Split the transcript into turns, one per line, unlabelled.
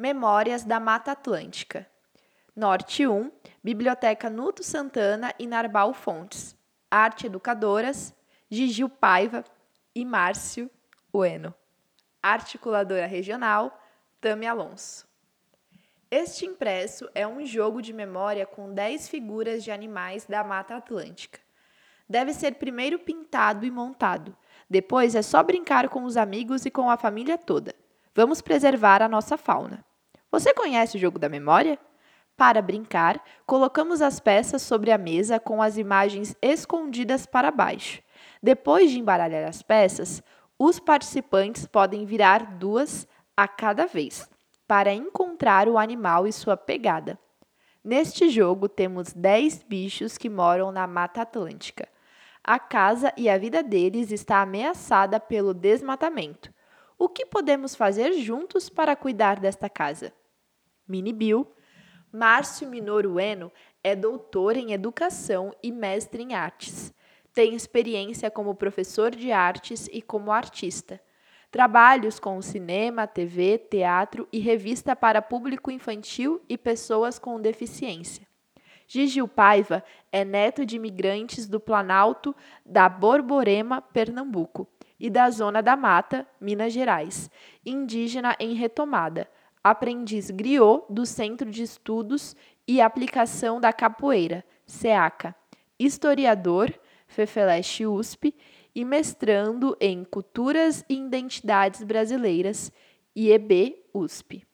Memórias da Mata Atlântica. Norte 1, Biblioteca Nuto Santana e Narbal Fontes. Arte Educadoras, Gigil Paiva e Márcio Ueno. Articuladora Regional, Tami Alonso. Este impresso é um jogo de memória com 10 figuras de animais da Mata Atlântica. Deve ser primeiro pintado e montado. Depois é só brincar com os amigos e com a família toda. Vamos preservar a nossa fauna. Você conhece o jogo da memória? Para brincar, colocamos as peças sobre a mesa com as imagens escondidas para baixo. Depois de embaralhar as peças, os participantes podem virar duas a cada vez para encontrar o animal e sua pegada. Neste jogo, temos 10 bichos que moram na Mata Atlântica. A casa e a vida deles está ameaçada pelo desmatamento. O que podemos fazer juntos para cuidar desta casa? Mini Bill, Márcio Minorueno é doutor em educação e mestre em artes. Tem experiência como professor de artes e como artista. Trabalhos com cinema, TV, teatro e revista para público infantil e pessoas com deficiência. Gigil Paiva é neto de imigrantes do Planalto da Borborema, Pernambuco, e da Zona da Mata, Minas Gerais, indígena em retomada, aprendiz griot do Centro de Estudos e Aplicação da Capoeira, SEACA, historiador, Fefeleste USP, e mestrando em Culturas e Identidades Brasileiras, IEB USP.